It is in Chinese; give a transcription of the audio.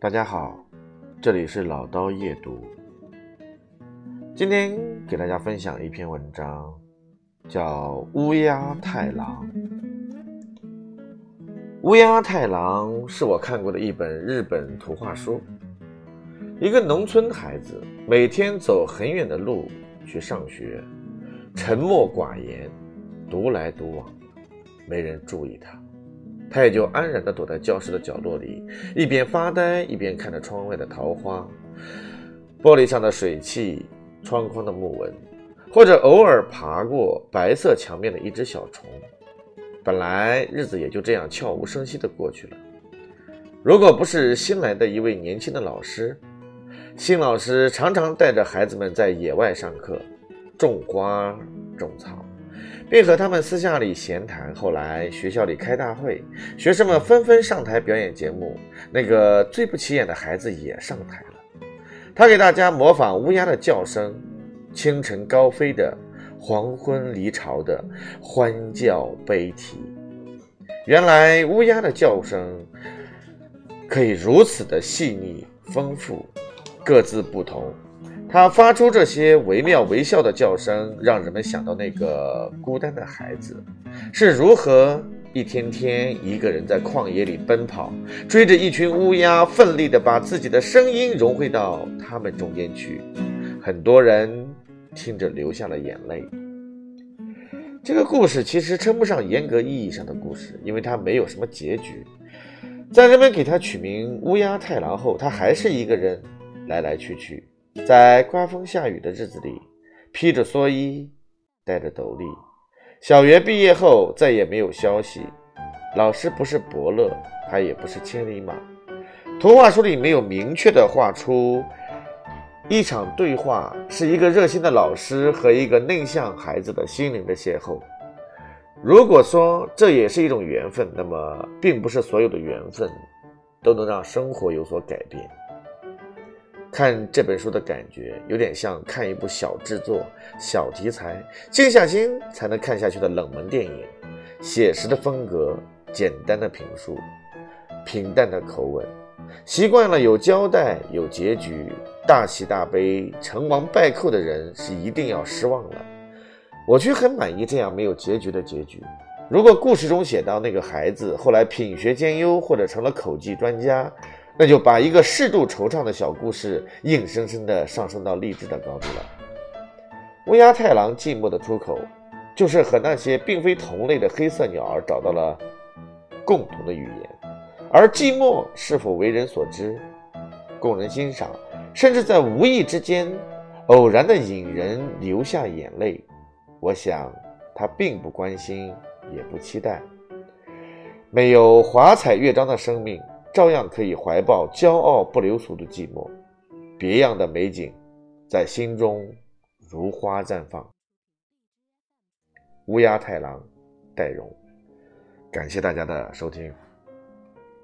大家好，这里是老刀夜读。今天给大家分享一篇文章，叫《乌鸦太郎》。乌鸦太郎是我看过的一本日本图画书。一个农村孩子每天走很远的路去上学，沉默寡言，独来独往，没人注意他。他也就安然地躲在教室的角落里，一边发呆，一边看着窗外的桃花、玻璃上的水汽、窗框的木纹，或者偶尔爬过白色墙面的一只小虫。本来日子也就这样悄无声息地过去了。如果不是新来的一位年轻的老师，新老师常常带着孩子们在野外上课，种花、种草。并和他们私下里闲谈。后来学校里开大会，学生们纷纷上台表演节目。那个最不起眼的孩子也上台了，他给大家模仿乌鸦的叫声，清晨高飞的，黄昏离巢的，欢叫悲啼。原来乌鸦的叫声可以如此的细腻丰富，各自不同。他发出这些惟妙惟肖的叫声，让人们想到那个孤单的孩子是如何一天天一个人在旷野里奔跑，追着一群乌鸦，奋力地把自己的声音融汇到他们中间去。很多人听着流下了眼泪。这个故事其实称不上严格意义上的故事，因为它没有什么结局。在人们给他取名乌鸦太郎后，他还是一个人来来去去。在刮风下雨的日子里，披着蓑衣，戴着斗笠。小学毕业后再也没有消息。老师不是伯乐，他也不是千里马。图画书里没有明确的画出一场对话，是一个热心的老师和一个内向孩子的心灵的邂逅。如果说这也是一种缘分，那么并不是所有的缘分都能让生活有所改变。看这本书的感觉，有点像看一部小制作、小题材、静下心才能看下去的冷门电影。写实的风格，简单的评述，平淡的口吻，习惯了有交代、有结局，大喜大悲、成王败寇的人是一定要失望了。我却很满意这样没有结局的结局。如果故事中写到那个孩子后来品学兼优，或者成了口技专家。那就把一个适度惆怅的小故事硬生生的上升到励志的高度了。乌鸦太郎寂寞的出口，就是和那些并非同类的黑色鸟儿找到了共同的语言。而寂寞是否为人所知，供人欣赏，甚至在无意之间偶然的引人流下眼泪，我想他并不关心，也不期待。没有华彩乐章的生命。照样可以怀抱骄傲不留俗的寂寞，别样的美景在心中如花绽放。乌鸦太郎，戴荣，感谢大家的收听。